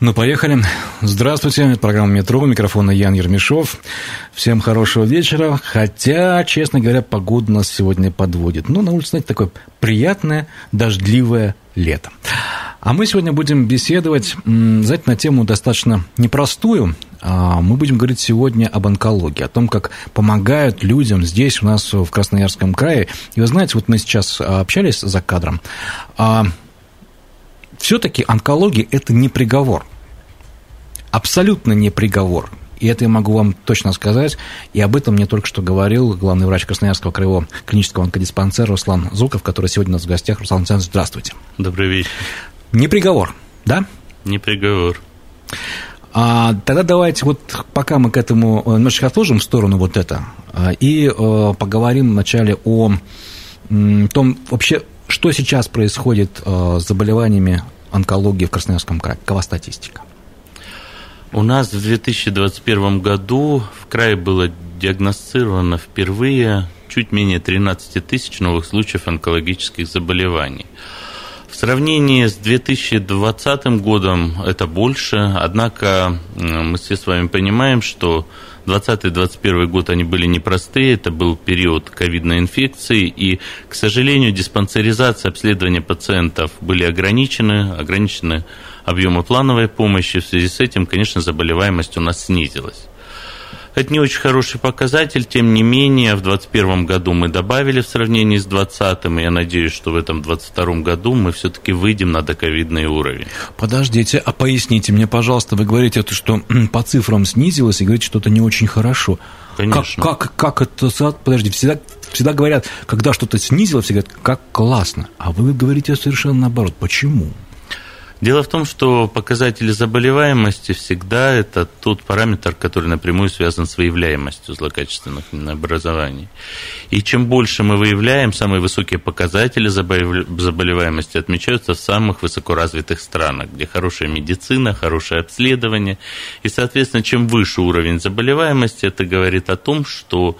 Ну, поехали. Здравствуйте, это программа «Метро», микрофона Ян Ермешов. Всем хорошего вечера, хотя, честно говоря, погода нас сегодня подводит. Ну, на улице, знаете, такое приятное, дождливое лето. А мы сегодня будем беседовать, знаете, на тему достаточно непростую. А мы будем говорить сегодня об онкологии, о том, как помогают людям здесь, у нас в Красноярском крае. И вы знаете, вот мы сейчас общались за кадром, а все-таки онкология – это не приговор. Абсолютно не приговор. И это я могу вам точно сказать. И об этом мне только что говорил главный врач Красноярского краевого клинического онкодиспансера Руслан Зуков, который сегодня у нас в гостях. Руслан Александрович, здравствуйте. Добрый вечер. Не приговор, да? Не приговор. А, тогда давайте вот пока мы к этому э, немножечко отложим в сторону вот это а, и э, поговорим вначале о том вообще, что сейчас происходит э, с заболеваниями онкологии в Красноярском крае? Какова статистика? У нас в 2021 году в крае было диагностировано впервые чуть менее 13 тысяч новых случаев онкологических заболеваний. В сравнении с 2020 годом это больше, однако мы все с вами понимаем, что 2020-2021 год они были непростые, это был период ковидной инфекции, и, к сожалению, диспансеризация, обследования пациентов были ограничены, ограничены объемы плановой помощи, в связи с этим, конечно, заболеваемость у нас снизилась. Это не очень хороший показатель, тем не менее, в 2021 году мы добавили в сравнении с 2020, и я надеюсь, что в этом 2022 году мы все-таки выйдем на доковидный уровень. Подождите, а поясните мне, пожалуйста, вы говорите, что по цифрам снизилось, и говорите, что это не очень хорошо. Конечно. Как, как, как это... Подожди, всегда, всегда говорят, когда что-то снизилось, все говорят, как классно. А вы говорите совершенно наоборот. Почему? Дело в том, что показатели заболеваемости всегда это тот параметр, который напрямую связан с выявляемостью злокачественных образований. И чем больше мы выявляем, самые высокие показатели заболеваемости отмечаются в самых высокоразвитых странах, где хорошая медицина, хорошее обследование. И, соответственно, чем выше уровень заболеваемости, это говорит о том, что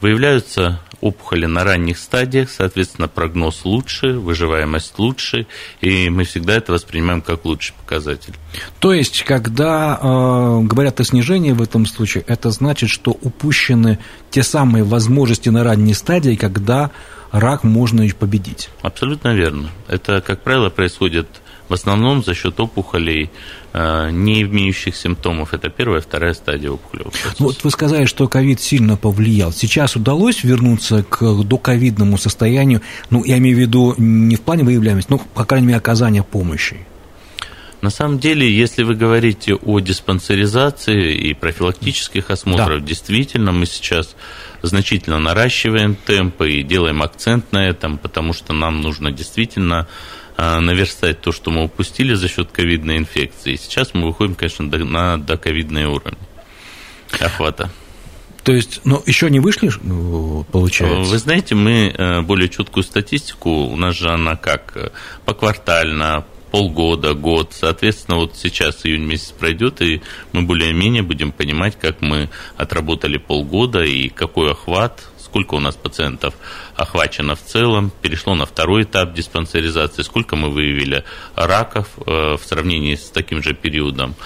Выявляются опухоли на ранних стадиях, соответственно, прогноз лучше, выживаемость лучше, и мы всегда это воспринимаем как лучший показатель. То есть, когда э, говорят о снижении в этом случае, это значит, что упущены те самые возможности на ранней стадии, когда рак можно победить. Абсолютно верно. Это, как правило, происходит в основном за счет опухолей, э, не имеющих симптомов. Это первая, вторая стадия опухолевого процесса. Вот вы сказали, что ковид сильно повлиял. Сейчас удалось вернуться к доковидному состоянию, ну, я имею в виду не в плане выявляемости, но, по крайней мере, оказания помощи. На самом деле, если вы говорите о диспансеризации и профилактических осмотрах, да. действительно, мы сейчас значительно наращиваем темпы и делаем акцент на этом, потому что нам нужно действительно наверстать то, что мы упустили за счет ковидной инфекции. Сейчас мы выходим, конечно, на доковидный уровень охвата. То есть, ну, еще не вышли, ну, получается? Вы знаете, мы э, более четкую статистику, у нас же она как э, поквартально, полгода, год. Соответственно, вот сейчас июнь месяц пройдет, и мы более-менее будем понимать, как мы отработали полгода и какой охват сколько у нас пациентов охвачено в целом, перешло на второй этап диспансеризации, сколько мы выявили раков э, в сравнении с таким же периодом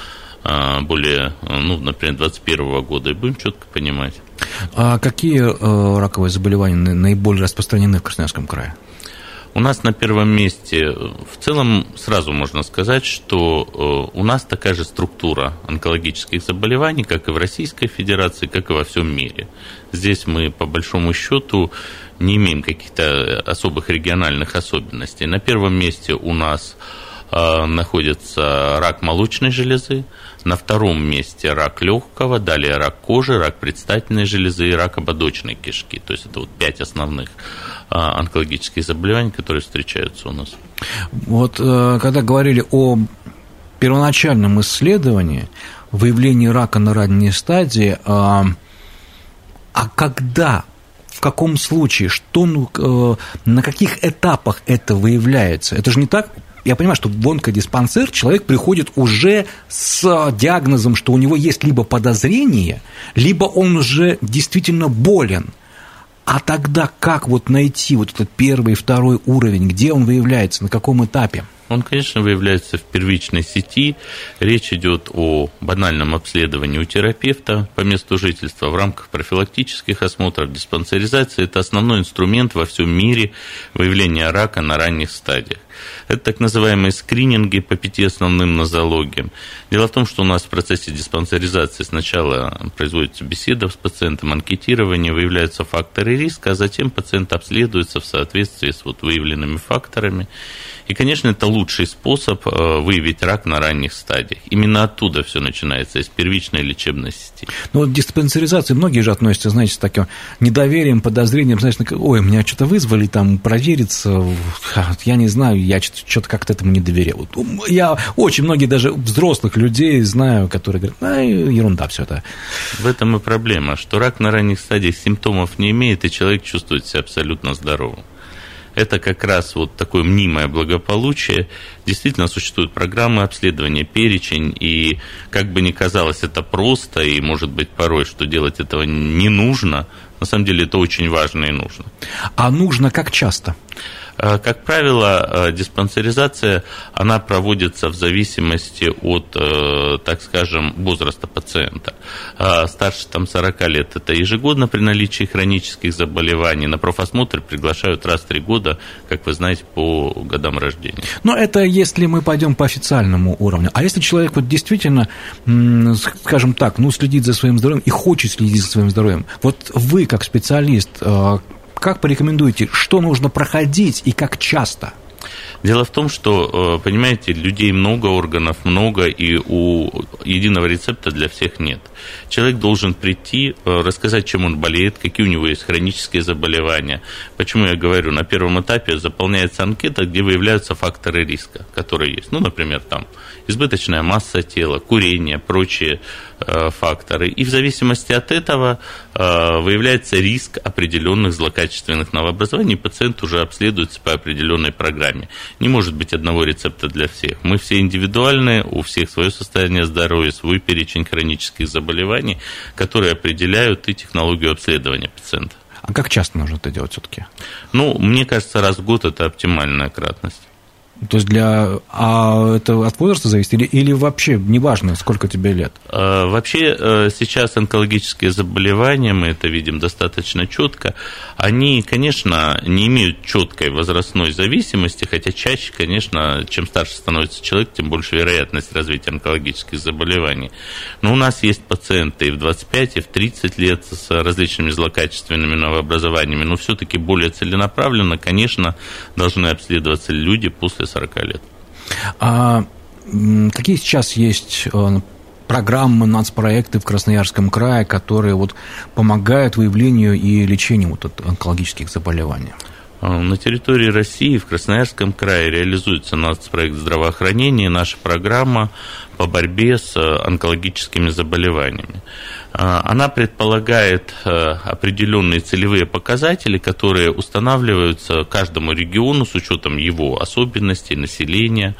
э, более, ну, например, 2021 года, и будем четко понимать. А какие э, раковые заболевания наиболее распространены в Красноярском крае? У нас на первом месте, в целом, сразу можно сказать, что у нас такая же структура онкологических заболеваний, как и в Российской Федерации, как и во всем мире. Здесь мы, по большому счету, не имеем каких-то особых региональных особенностей. На первом месте у нас э, находится рак молочной железы, на втором месте рак легкого, далее рак кожи, рак предстательной железы и рак ободочной кишки. То есть это вот пять основных э, онкологических заболеваний, которые встречаются у нас. Вот э, когда говорили о первоначальном исследовании, выявление рака на ранней стадии, а, а когда в каком случае, что, ну, на каких этапах это выявляется? Это же не так, я понимаю, что в онкодиспансер человек приходит уже с диагнозом, что у него есть либо подозрение, либо он уже действительно болен. А тогда как вот найти вот этот первый второй уровень, где он выявляется, на каком этапе? Он, конечно, выявляется в первичной сети. Речь идет о банальном обследовании у терапевта по месту жительства в рамках профилактических осмотров, диспансеризации. Это основной инструмент во всем мире выявления рака на ранних стадиях. Это так называемые скрининги по пяти основным нозологиям. Дело в том, что у нас в процессе диспансеризации сначала производится беседа с пациентом, анкетирование, выявляются факторы риска, а затем пациент обследуется в соответствии с вот выявленными факторами. И, конечно, это лучший способ э, выявить рак на ранних стадиях. Именно оттуда все начинается, из первичной лечебной сети. Ну, вот диспансеризации многие же относятся, знаете, с таким недоверием, подозрением, знаешь, ой, меня что-то вызвали там провериться, я не знаю, я что-то как-то этому не доверял. Я очень многие даже взрослых людей знаю, которые говорят, а, ерунда все это. В этом и проблема, что рак на ранних стадиях симптомов не имеет, и человек чувствует себя абсолютно здоровым это как раз вот такое мнимое благополучие. Действительно существуют программы обследования, перечень, и как бы ни казалось это просто, и может быть порой, что делать этого не нужно, на самом деле это очень важно и нужно. А нужно как часто? Как правило, э, диспансеризация, она проводится в зависимости от, э, так скажем, возраста пациента. Старше там, 40 лет – это ежегодно при наличии хронических заболеваний. На профосмотр приглашают раз в три года, как вы знаете, по годам рождения. Но это если мы пойдем по официальному уровню. А если человек вот действительно, скажем так, ну, следит за своим здоровьем и хочет следить за своим здоровьем, вот вы, как специалист, как порекомендуете, что нужно проходить и как часто? Дело в том, что, э, понимаете, людей много, органов много, и у единого рецепта для всех нет. Человек должен прийти, э, рассказать, чем он болеет, какие у него есть хронические заболевания. Почему я говорю, на первом этапе заполняется анкета, где выявляются факторы риска, которые есть. Ну, например, там избыточная масса тела, курение, прочие э, факторы. И в зависимости от этого выявляется риск определенных злокачественных новообразований, пациент уже обследуется по определенной программе. Не может быть одного рецепта для всех. Мы все индивидуальные, у всех свое состояние здоровья, свой перечень хронических заболеваний, которые определяют и технологию обследования пациента. А как часто нужно это делать все-таки? Ну, мне кажется, раз в год это оптимальная кратность. То есть для... А это от возраста зависит или, или вообще неважно, сколько тебе лет? А, вообще э, сейчас онкологические заболевания, мы это видим достаточно четко, они, конечно, не имеют четкой возрастной зависимости, хотя чаще, конечно, чем старше становится человек, тем больше вероятность развития онкологических заболеваний. Но у нас есть пациенты и в 25, и в 30 лет с различными злокачественными новообразованиями, но все-таки более целенаправленно, конечно, должны обследоваться люди после 40 лет. А какие сейчас есть э, программы, нацпроекты в Красноярском крае, которые вот помогают выявлению и лечению вот онкологических заболеваний? А, на территории России в Красноярском крае реализуется нацпроект здравоохранения, наша программа по борьбе с э, онкологическими заболеваниями. А, она предполагает э, определенные целевые показатели, которые устанавливаются каждому региону с учетом его особенностей, населения.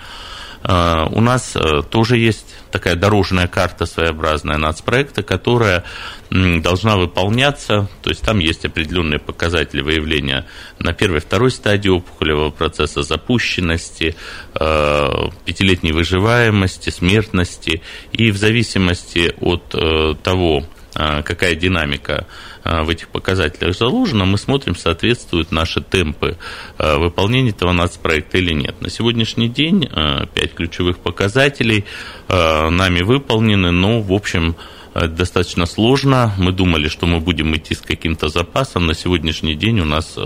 А, у нас э, тоже есть такая дорожная карта своеобразная нацпроекта, которая должна выполняться, то есть там есть определенные показатели выявления на первой, второй стадии опухолевого процесса, запущенности, э, пятилетней выживаемости, смертности, и в зависимости от э, того, э, какая динамика в этих показателях заложена, мы смотрим, соответствуют наши темпы выполнения этого нацпроекта или нет. На сегодняшний день пять ключевых показателей нами выполнены, но, в общем, достаточно сложно. Мы думали, что мы будем идти с каким-то запасом. На сегодняшний день у нас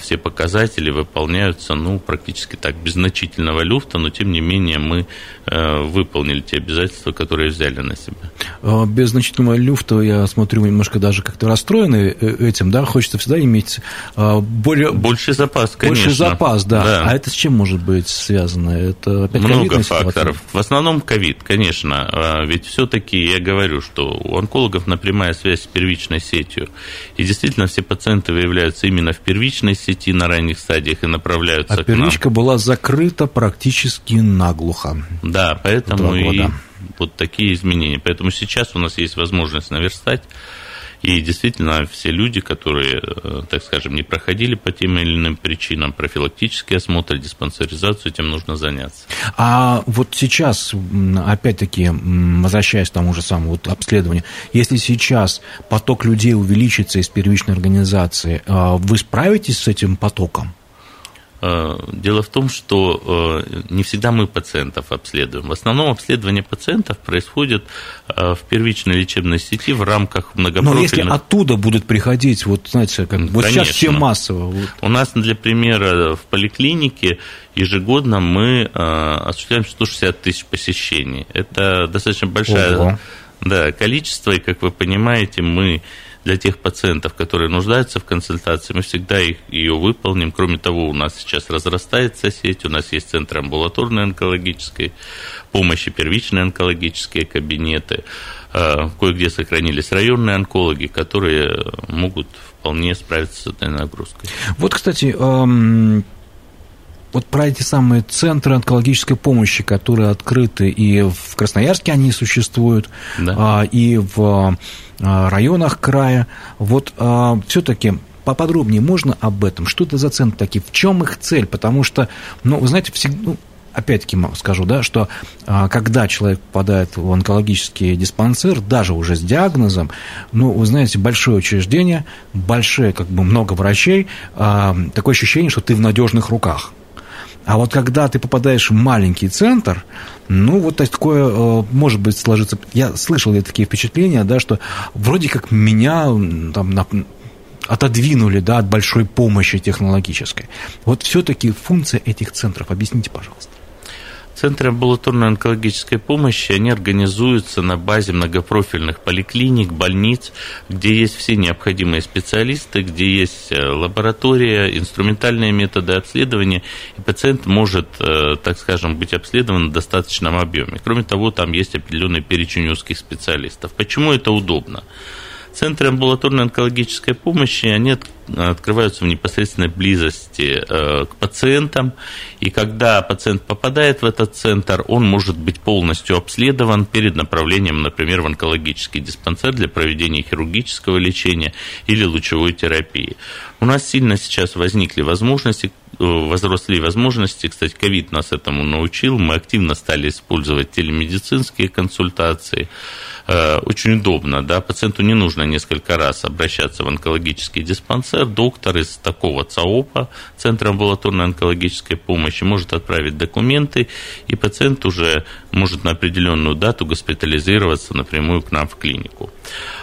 все показатели выполняются, ну, практически так, без значительного люфта, но, тем не менее, мы выполнили те обязательства, которые взяли на себя. А, без значительного люфта, я смотрю, немножко даже как-то расстроены этим, да, хочется всегда иметь более... Больше запас, конечно. Больше запас, да. да. А это с чем может быть связано? Это опять Много факторов. В основном ковид, конечно. А, ведь все-таки я говорю, что у онкологов напрямая связь с первичной сетью. И действительно все пациенты выявляются именно в первичной сети на ранних стадиях и направляются а к первичка нам. была закрыта практически наглухо. Да, поэтому и вот такие изменения. Поэтому сейчас у нас есть возможность наверстать и действительно, все люди, которые, э, так скажем, не проходили по тем или иным причинам профилактический осмотр, диспансеризацию, этим нужно заняться. А вот сейчас, опять-таки, возвращаясь к тому же самому вот обследованию, если сейчас поток людей увеличится из первичной организации, э, вы справитесь с этим потоком? Э, дело в том, что э, не всегда мы пациентов обследуем. В основном обследование пациентов происходит э, в первичной лечебной сети в рамках многопрофильных... Но если оттуда будут приходить, вот знаете, как вот сейчас все массово. Вот. У нас, для примера, в поликлинике ежегодно мы осуществляем 160 тысяч посещений. Это достаточно большое да, количество, и, как вы понимаете, мы для тех пациентов, которые нуждаются в консультации, мы всегда их, ее выполним. Кроме того, у нас сейчас разрастается сеть, у нас есть центры амбулаторной онкологической помощи, первичные онкологические кабинеты. Э, кое-где сохранились районные онкологи, которые могут вполне справиться с этой нагрузкой. Вот, кстати, вот про эти самые центры онкологической помощи, которые открыты и в Красноярске они существуют, да. А, и в а, районах края. Вот а, все-таки поподробнее можно об этом? Что это за центры такие? В чем их цель? Потому что, ну, вы знаете, всегда, ну, опять-таки скажу, да, что когда человек попадает в онкологический диспансер, даже уже с диагнозом, ну, вы знаете, большое учреждение, большое, как бы много врачей, такое ощущение, что ты в надежных руках. А вот когда ты попадаешь в маленький центр, ну, вот такое э, может быть сложиться. Я слышал я такие впечатления, да, что вроде как меня там на, отодвинули да, от большой помощи технологической. Вот все-таки функция этих центров, объясните, пожалуйста. Центры амбулаторной онкологической помощи, они организуются на базе многопрофильных поликлиник, больниц, где есть все необходимые специалисты, где есть э, лаборатория, инструментальные методы обследования, и пациент может, э, так скажем, быть обследован в достаточном объеме. Кроме того, там есть определенный перечень узких специалистов. Почему это удобно? Центры амбулаторной онкологической помощи, они открываются в непосредственной близости э, к пациентам, и когда пациент попадает в этот центр, он может быть полностью обследован перед направлением, например, в онкологический диспансер для проведения хирургического лечения или лучевой терапии. У нас сильно сейчас возникли возможности, э, возросли возможности, кстати, ковид нас этому научил, мы активно стали использовать телемедицинские консультации, Э, очень удобно, да, пациенту не нужно несколько раз обращаться в онкологический диспансер, доктор из такого ЦАОПа, Центра амбулаторной онкологической помощи, может отправить документы, и пациент уже может на определенную дату госпитализироваться напрямую к нам в клинику.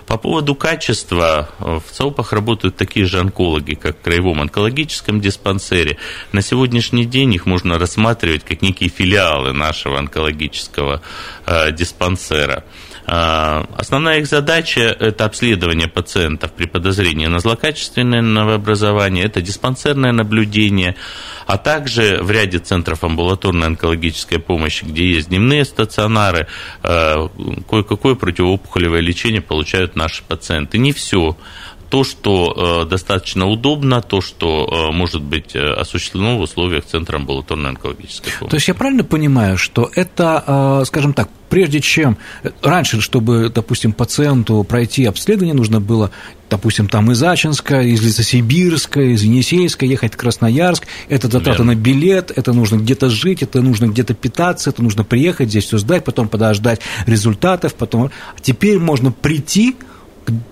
По поводу качества, в ЦАОПах работают такие же онкологи, как в Краевом онкологическом диспансере. На сегодняшний день их можно рассматривать как некие филиалы нашего онкологического э, диспансера. А, основная их задача – это обследование пациентов при подозрении на злокачественное новообразование, это диспансерное наблюдение, а также в ряде центров амбулаторной онкологической помощи, где есть дневные стационары, а, кое-какое противоопухолевое лечение получают наши пациенты. Не все то, что э, достаточно удобно, то, что э, может быть э, осуществлено в условиях Центра амбулаторной онкологической помощи. То есть я правильно понимаю, что это, скажем так, прежде чем раньше, чтобы, допустим, пациенту пройти обследование, нужно было, допустим, там из Ачинска, из Лесосибирска, из Енисейска ехать в Красноярск, это затраты на билет, это нужно где-то жить, это нужно где-то питаться, это нужно приехать здесь все сдать, потом подождать результатов, потом... Теперь можно прийти,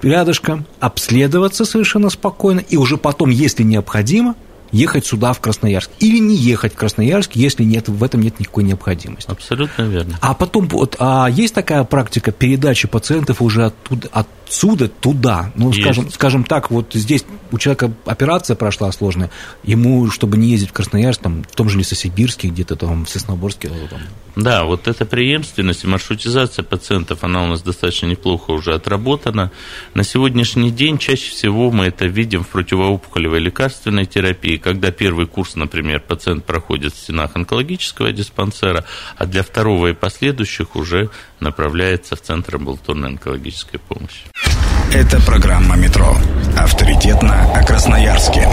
рядышком, обследоваться совершенно спокойно, и уже потом, если необходимо, ехать сюда, в Красноярск. Или не ехать в Красноярск, если нет, в этом нет никакой необходимости. Абсолютно верно. А потом, вот, а есть такая практика передачи пациентов уже оттуда, от отсюда туда. Ну, скажем, скажем так, вот здесь у человека операция прошла сложная, ему, чтобы не ездить в Красноярск, там, в том же Лесосибирске, где-то там в Сосноборске. Там. Да, вот эта преемственность и маршрутизация пациентов, она у нас достаточно неплохо уже отработана. На сегодняшний день чаще всего мы это видим в противоопухолевой лекарственной терапии, когда первый курс, например, пациент проходит в стенах онкологического диспансера, а для второго и последующих уже направляется в Центр амбулаторной онкологической помощи. Это программа «Метро». Авторитетно о Красноярске.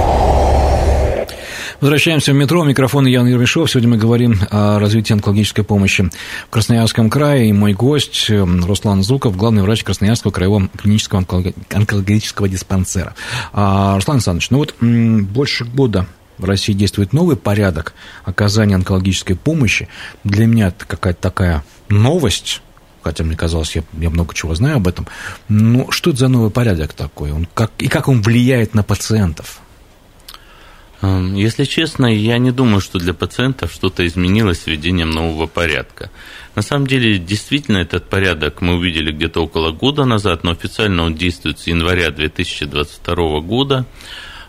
Возвращаемся в метро. Микрофон Ян Ермешов. Сегодня мы говорим о развитии онкологической помощи в Красноярском крае. И мой гость Руслан Зуков, главный врач Красноярского краевого клинического онкологического диспансера. А, Руслан Александрович, ну вот больше года в России действует новый порядок оказания онкологической помощи. Для меня это какая-то такая новость, хотя мне казалось, я, я много чего знаю об этом. Но что это за новый порядок такой? Он как, и как он влияет на пациентов? Эм, если честно, я не думаю, что для пациентов что-то изменилось с введением нового порядка. На самом деле, действительно, этот порядок мы увидели где-то около года назад, но официально он действует с января 2022 года.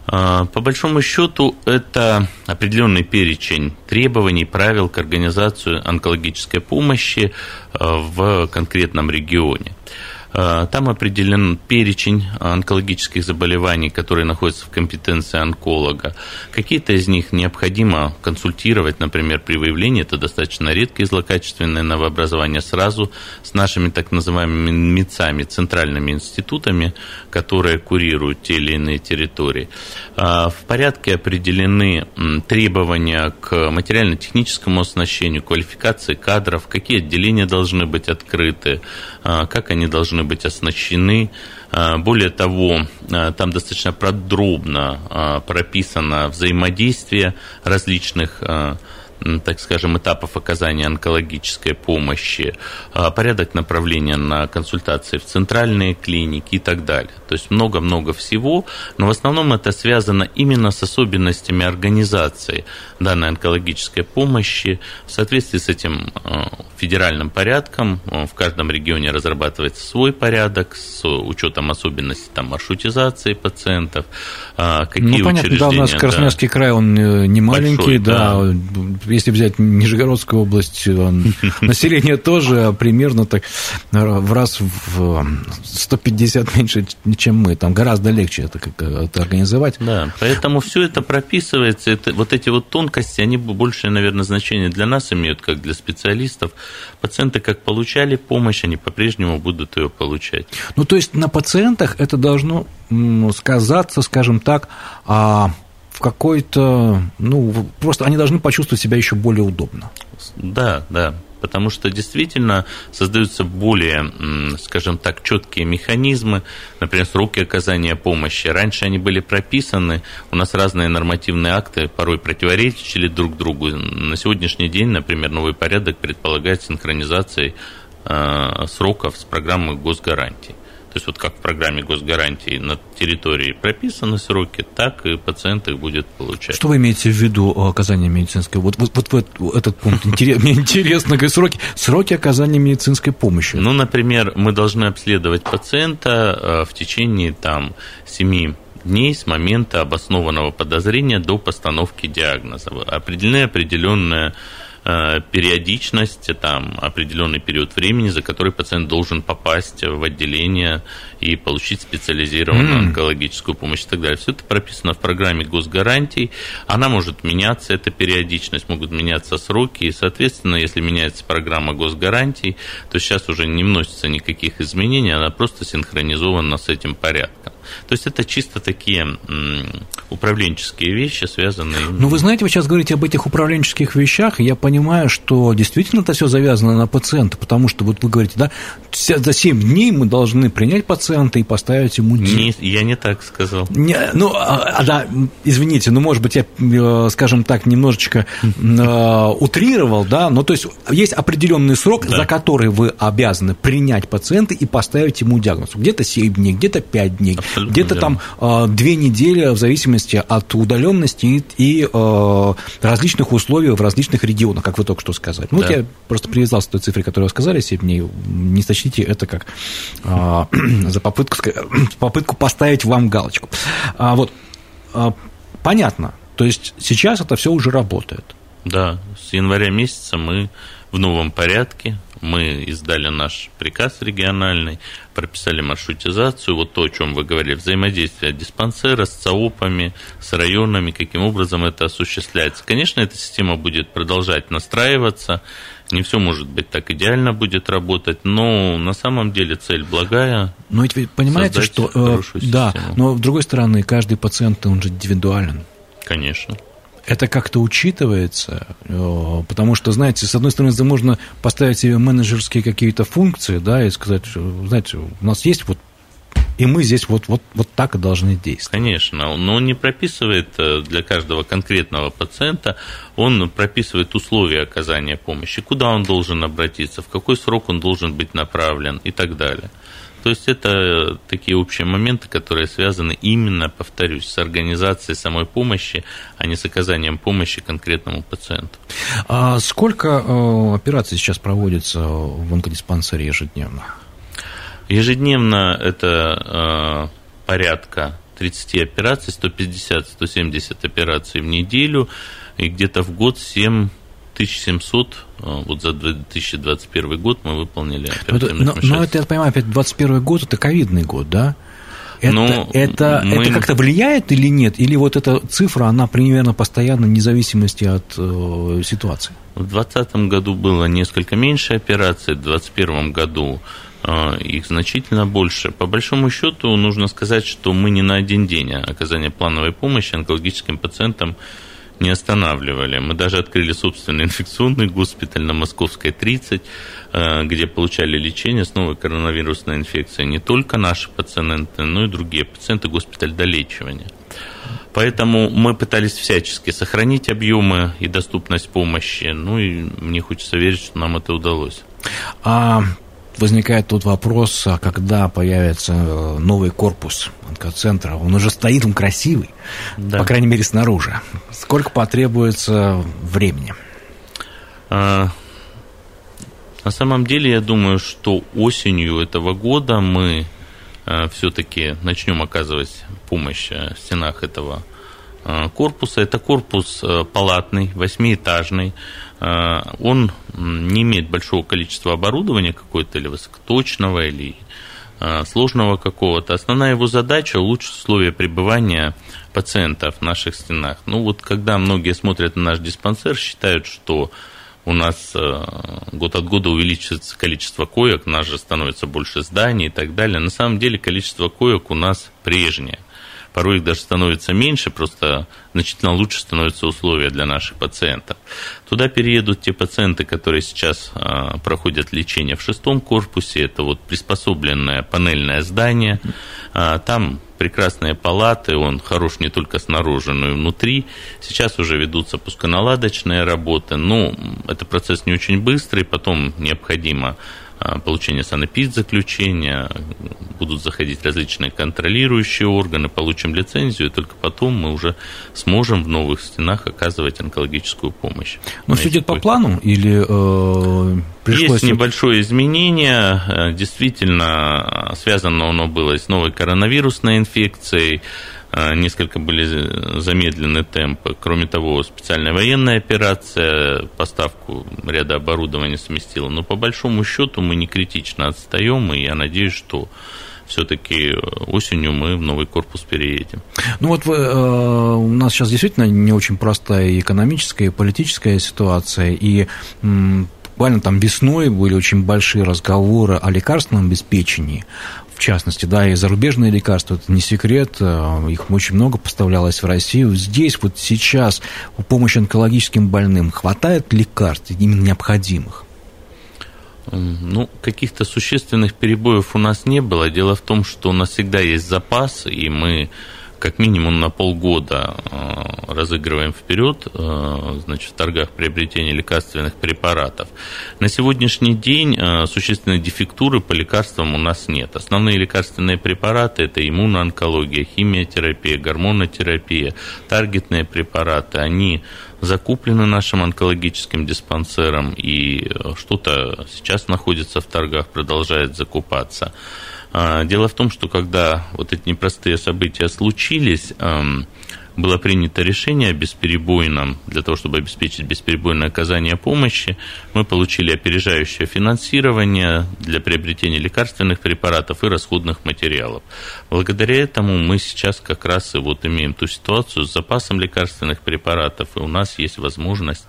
А, по большому счету, это определенный перечень требований, правил к организации онкологической помощи а, в конкретном регионе. Э, там определен перечень онкологических заболеваний, которые находятся в компетенции онколога. Какие-то из них необходимо консультировать, например, при выявлении, это достаточно редкие злокачественные новообразования, сразу с нашими так называемыми МИЦами, центральными институтами, которые курируют те или иные территории. Э, в порядке определены требования к материально-техническому оснащению, квалификации кадров, какие отделения должны быть открыты, э, как они должны быть оснащены. А, более того, а, там достаточно подробно а, прописано взаимодействие различных так скажем, этапов оказания онкологической помощи, порядок направления на консультации в центральные клиники и так далее. То есть много-много всего, но в основном это связано именно с особенностями организации данной онкологической помощи. В соответствии с этим федеральным порядком. В каждом регионе разрабатывается свой порядок с учетом особенностей там, маршрутизации пациентов. А, какие ну, понятно, да, у нас Красноярский да, край, он э, не маленький, большой, да. да. Если взять Нижегородскую область, население тоже примерно так в раз в 150 меньше, чем мы. Там гораздо легче это, это организовать. Да, поэтому все это прописывается. Это, вот эти вот тонкости, они большее, наверное, значение для нас имеют, как для специалистов. Пациенты как получали помощь, они по-прежнему будут ее получать. Ну, то есть на пациентах это должно сказаться, скажем так, а в какой-то, ну, просто они должны почувствовать себя еще более удобно. Да, да, потому что действительно создаются более, скажем так, четкие механизмы, например, сроки оказания помощи. Раньше они были прописаны, у нас разные нормативные акты порой противоречили друг другу. На сегодняшний день, например, новый порядок предполагает синхронизацию э, сроков с программой госгарантий. То есть вот как в программе госгарантии на территории прописаны сроки, так и пациент их будет получать. Что вы имеете в виду оказание медицинской? Вот, вот, вот, вот этот пункт мне интересно, сроки, сроки оказания медицинской помощи. Ну, например, мы должны обследовать пациента э, в течение там 7 дней с момента обоснованного подозрения до постановки диагноза. Определены определенные Э, периодичность, там, определенный период времени, за который пациент должен попасть в отделение и получить специализированную mm. онкологическую помощь и так далее. Все это прописано в программе госгарантий. Она может меняться, эта периодичность, могут меняться сроки. И, соответственно, если меняется программа госгарантий, то сейчас уже не вносится никаких изменений, она просто синхронизована с этим порядком. То есть это чисто такие управленческие вещи, связанные... Ну, вы знаете, вы сейчас говорите об этих управленческих вещах, и я понимаю, что действительно это все завязано на пациента, потому что вот вы говорите, да, за 7 дней мы должны принять пациента и поставить ему не, Я не так сказал. Не, ну, а, а, да, извините, ну, может быть, я, э, скажем так, немножечко э, утрировал, да, но то есть есть определенный срок, да. за который вы обязаны принять пациента и поставить ему диагноз. Где-то 7 дней, где-то 5 дней, где-то там э, 2 недели, в зависимости от удаленности и, э, различных условий в различных регионах, как вы только что сказали. Ну, да. вот я просто привязался к той цифре, которую вы сказали, если мне не сочтите это как э, за попытку, попытку поставить вам галочку. А, вот, понятно. То есть сейчас это все уже работает. Да, с января месяца мы в новом порядке. Мы издали наш приказ региональный, прописали маршрутизацию, вот то, о чем вы говорили, взаимодействие диспансера с ЦАОПами, с районами, каким образом это осуществляется. Конечно, эта система будет продолжать настраиваться, не все, может быть, так идеально будет работать, но на самом деле цель благая. Но ведь вы понимаете, что... Э, да, но с другой стороны, каждый пациент, он же индивидуален. Конечно это как-то учитывается, э, потому что, знаете, с одной стороны, можно поставить себе менеджерские какие-то функции, да, и сказать, знаете, у нас есть вот и мы здесь вот, вот, вот так и должны действовать. Конечно, но он не прописывает э, для каждого конкретного пациента, он прописывает условия оказания помощи, куда он должен обратиться, в какой срок он должен быть направлен и так далее. То есть это такие общие моменты, которые связаны именно, повторюсь, с организацией самой помощи, а не с оказанием помощи конкретному пациенту. А сколько э, операций сейчас проводится в онкодиспансере ежедневно? Ежедневно это э, порядка 30 операций, 150-170 операций в неделю, и где-то в год 7 1700 а, вот за 2021 год мы выполнили но, но, это, я понимаю, опять 2021 год – это ковидный год, да? Это, но это, мы... это как-то влияет или нет? Или вот эта цифра, она примерно постоянно, вне зависимости от э, ситуации? В 2020 году было несколько меньше операций, в 2021 году э, их значительно больше. По большому счету, нужно сказать, что мы не на один день оказания плановой помощи онкологическим пациентам не останавливали. Мы даже открыли собственный инфекционный госпиталь на Московской 30, э, где получали лечение с новой коронавирусной инфекцией. Не только наши пациенты, но и другие пациенты госпиталь долечивания. Поэтому мы пытались всячески сохранить объемы и доступность помощи. Ну и мне хочется верить, что нам это удалось. А возникает тут вопрос, а когда появится э, новый корпус онкоцентра? Он уже стоит, он красивый, да. по крайней мере, снаружи. Сколько потребуется времени? А, на самом деле, я думаю, что осенью этого года мы а, все-таки начнем оказывать помощь а, в стенах этого корпуса. Это корпус палатный, восьмиэтажный. Он не имеет большого количества оборудования какой-то или высокоточного, или сложного какого-то. Основная его задача – улучшить условия пребывания пациентов в наших стенах. Ну вот когда многие смотрят на наш диспансер, считают, что у нас год от года увеличивается количество коек, у нас же становится больше зданий и так далее. На самом деле количество коек у нас прежнее порой их даже становится меньше, просто значительно лучше становятся условия для наших пациентов. Туда переедут те пациенты, которые сейчас а, проходят лечение в шестом корпусе, это вот приспособленное панельное здание, а, там прекрасные палаты, он хорош не только снаружи, но и внутри. Сейчас уже ведутся пусконаладочные работы, но это процесс не очень быстрый, потом необходимо получения санэпид-заключения, будут заходить различные контролирующие органы, получим лицензию, и только потом мы уже сможем в новых стенах оказывать онкологическую помощь. Но все идет по плану или э, пришлось... Есть небольшое изменение, э, действительно связано оно было с новой коронавирусной инфекцией, а, несколько были замедлены темпы. Кроме того, специальная военная операция поставку ряда оборудования сместила. Но по большому счету мы не критично отстаем, и я надеюсь, что все-таки осенью мы в новый корпус переедем. Ну вот вы, э, у нас сейчас действительно не очень простая экономическая, и политическая ситуация, и буквально там весной были очень большие разговоры о лекарственном обеспечении в частности, да, и зарубежные лекарства, это не секрет, э, их очень много поставлялось в Россию. Здесь вот сейчас в помощь онкологическим больным хватает лекарств, именно необходимых? Ну, каких-то существенных перебоев у нас не было. Дело в том, что у нас всегда есть запас, и мы как минимум на полгода э, разыгрываем вперед э, значит, в торгах приобретения лекарственных препаратов. На сегодняшний день э, существенной дефектуры по лекарствам у нас нет. Основные лекарственные препараты – это иммуноонкология, химиотерапия, гормонотерапия, таргетные препараты. Они закуплены нашим онкологическим диспансером, и что-то сейчас находится в торгах, продолжает закупаться. А, дело в том, что когда вот эти непростые события случились, было принято решение о бесперебойном, для того, чтобы обеспечить бесперебойное оказание помощи, мы получили опережающее финансирование для приобретения лекарственных препаратов и расходных материалов. Благодаря этому мы сейчас как раз и вот имеем ту ситуацию с запасом лекарственных препаратов, и у нас есть возможность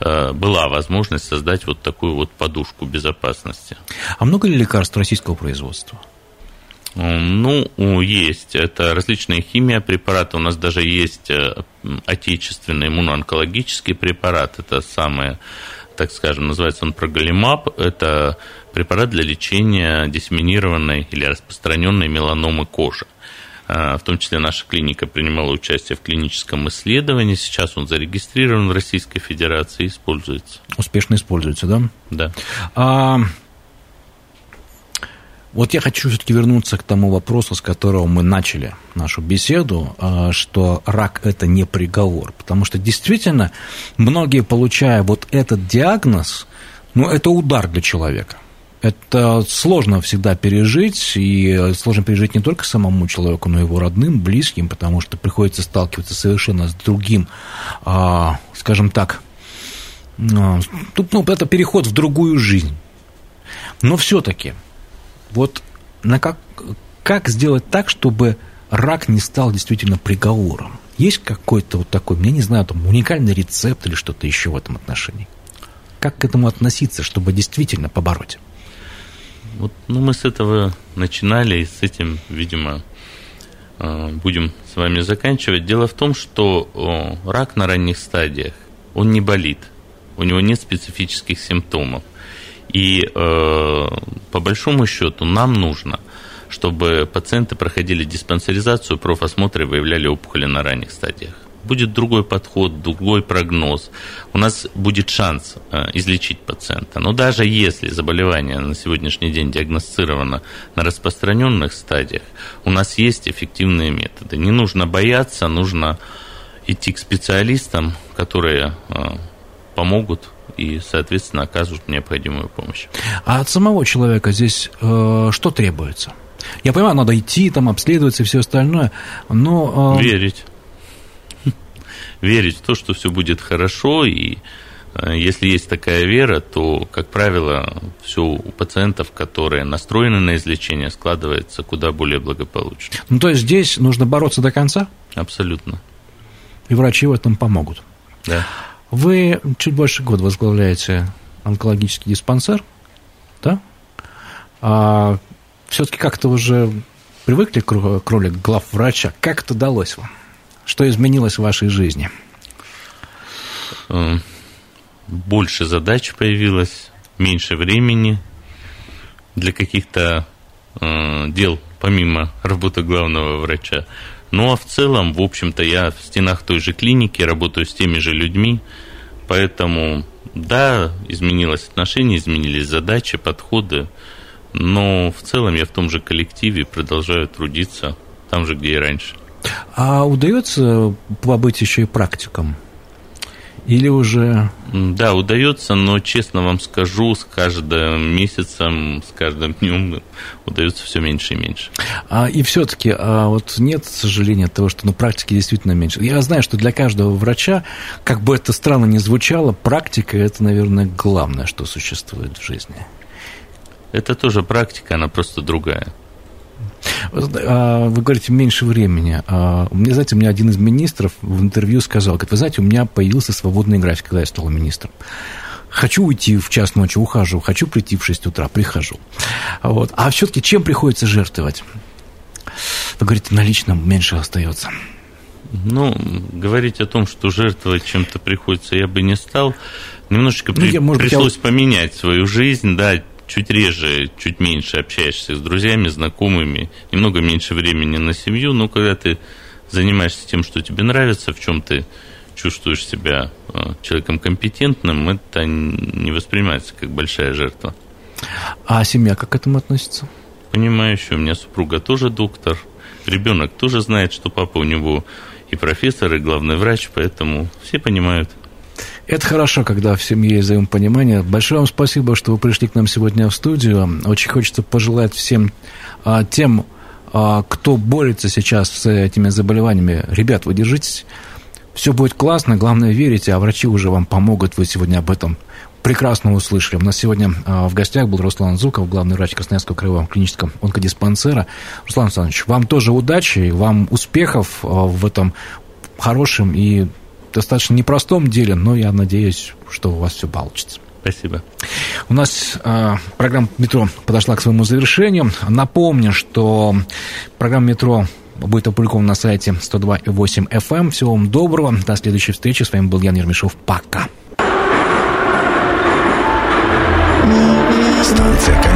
э, была возможность создать вот такую вот подушку безопасности. А много ли лекарств российского производства? Ну, есть. Это различные химия препараты. У нас даже есть э, отечественный иммуноонкологический препарат. Это самое, так скажем, называется он прогалимаб. Это препарат для лечения диссеминированной или распространенной меланомы кожи. А, в том числе наша клиника принимала участие в клиническом исследовании. Сейчас он зарегистрирован в Российской Федерации и используется. Успешно используется, да? Да. А вот я хочу все-таки вернуться к тому вопросу, с которого мы начали нашу беседу, а, что рак – это не приговор. Потому что действительно многие, получая вот этот диагноз, ну, это удар для человека. Это сложно всегда пережить, и сложно пережить не только самому человеку, но и его родным, близким, потому что приходится сталкиваться совершенно с другим, а, скажем так, а, ну, это переход в другую жизнь. Но все-таки – вот на как, как сделать так, чтобы рак не стал действительно приговором? Есть какой-то вот такой, я не знаю, там уникальный рецепт или что-то еще в этом отношении? Как к этому относиться, чтобы действительно побороть? Вот, ну, мы с этого начинали, и с этим, видимо, э, будем с вами заканчивать. Дело в том, что рак на ранних стадиях, он не болит, у него нет специфических симптомов – и э, по большому счету нам нужно, чтобы пациенты проходили диспансеризацию, профосмотр и выявляли опухоли на ранних стадиях. Будет другой подход, другой прогноз. У нас будет шанс э, излечить пациента. Но даже если заболевание на сегодняшний день диагностировано на распространенных стадиях, у нас есть эффективные методы. Не нужно бояться, нужно идти к специалистам, которые э, помогут и, соответственно, оказывают необходимую помощь. А от самого человека здесь э, что требуется? Я понимаю, надо идти, там, обследоваться и все остальное, но... Э... Верить. Верить в то, что все будет хорошо, и э, если есть такая вера, то, как правило, все у пациентов, которые настроены на излечение, складывается куда более благополучно. Ну, то есть здесь нужно бороться до конца? Абсолютно. И врачи в этом помогут? Да. Вы чуть больше года возглавляете онкологический диспансер, да? А все-таки как-то уже привыкли к роли главврача. Как это удалось вам? Что изменилось в вашей жизни? Эм, больше задач появилось, меньше времени для каких-то э, дел, помимо работы главного врача. Ну а в целом, в общем-то, я в стенах той же клиники работаю с теми же людьми, поэтому, да, изменилось отношение, изменились задачи, подходы, но в целом я в том же коллективе продолжаю трудиться там же, где и раньше. А удается побыть еще и практиком? Или уже... Да, удается, но честно вам скажу, с каждым месяцем, с каждым днем удается все меньше и меньше. А, и все-таки а вот нет сожаления от того, что на ну, практике действительно меньше. Я знаю, что для каждого врача, как бы это странно ни звучало, практика это, наверное, главное, что существует в жизни. Это тоже практика, она просто другая. А, вы говорите, меньше времени. А, мне, знаете, у меня один из министров в интервью сказал, говорит, вы знаете, у меня появился свободный график, когда я стал министром. Хочу уйти в час ночи, ухаживаю, хочу прийти в 6 утра, прихожу. Вот. А все-таки чем приходится жертвовать? Вы говорите, наличным меньше остается. Ну, говорить о том, что жертвовать чем-то приходится, я бы не стал. Немножечко ну, при... я, может пришлось быть, я... поменять свою жизнь, да, чуть реже, чуть меньше общаешься с друзьями, знакомыми, немного меньше времени на семью, но когда ты занимаешься тем, что тебе нравится, в чем ты чувствуешь себя э, человеком компетентным, это не воспринимается как большая жертва. А семья как к этому относится? Понимающая, у меня супруга тоже доктор, ребенок тоже знает, что папа у него и профессор, и главный врач, поэтому все понимают. Это хорошо, когда в семье есть взаимопонимание. Большое вам спасибо, что вы пришли к нам сегодня в студию. Очень хочется пожелать всем а, тем, а, кто борется сейчас с этими заболеваниями. Ребят, вы держитесь. Все будет классно, главное верите, а врачи уже вам помогут. Вы сегодня об этом прекрасно услышали. У нас сегодня а, в гостях был Руслан Зуков, главный врач Красноярского краевого клинического онкодиспансера. Руслан Александрович, вам тоже удачи, вам успехов а, в этом хорошем и достаточно непростом деле, но я надеюсь, что у вас все получится. Спасибо. У нас э, программа «Метро» подошла к своему завершению. Напомню, что программа «Метро» будет опубликована на сайте 102.8 FM. Всего вам доброго. До следующей встречи. С вами был Ян Ермешов. Пока. Станция